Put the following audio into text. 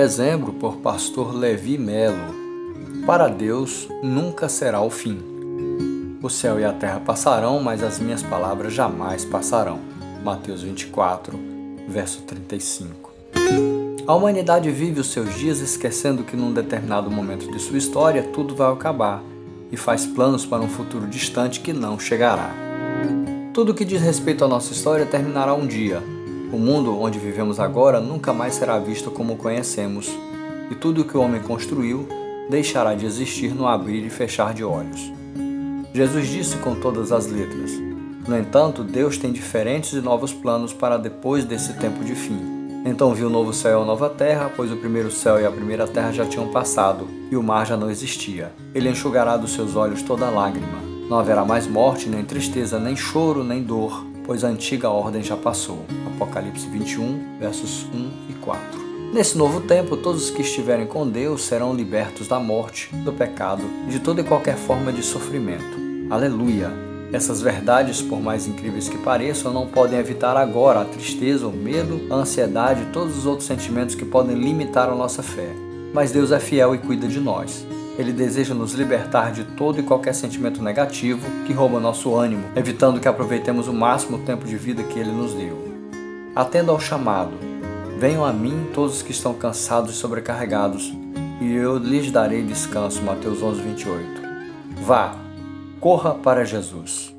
dezembro por pastor Levi Melo. Para Deus nunca será o fim. O céu e a terra passarão, mas as minhas palavras jamais passarão. Mateus 24, verso 35. A humanidade vive os seus dias esquecendo que num determinado momento de sua história tudo vai acabar e faz planos para um futuro distante que não chegará. Tudo que diz respeito à nossa história terminará um dia. O mundo onde vivemos agora nunca mais será visto como conhecemos, e tudo o que o homem construiu deixará de existir no abrir e fechar de olhos. Jesus disse com todas as letras. No entanto, Deus tem diferentes e novos planos para depois desse tempo de fim. Então viu o novo céu e a nova terra, pois o primeiro céu e a primeira terra já tinham passado, e o mar já não existia. Ele enxugará dos seus olhos toda lágrima. Não haverá mais morte, nem tristeza, nem choro, nem dor, pois a antiga ordem já passou. Apocalipse 21, versos 1 e 4. Nesse novo tempo, todos os que estiverem com Deus serão libertos da morte, do pecado e de toda e qualquer forma de sofrimento. Aleluia! Essas verdades, por mais incríveis que pareçam, não podem evitar agora a tristeza, o medo, a ansiedade e todos os outros sentimentos que podem limitar a nossa fé. Mas Deus é fiel e cuida de nós. Ele deseja nos libertar de todo e qualquer sentimento negativo que rouba nosso ânimo, evitando que aproveitemos o máximo tempo de vida que Ele nos deu. Atenda ao chamado. Venham a mim todos os que estão cansados e sobrecarregados, e eu lhes darei descanso. Mateus 11, 28. Vá, Corra para Jesus.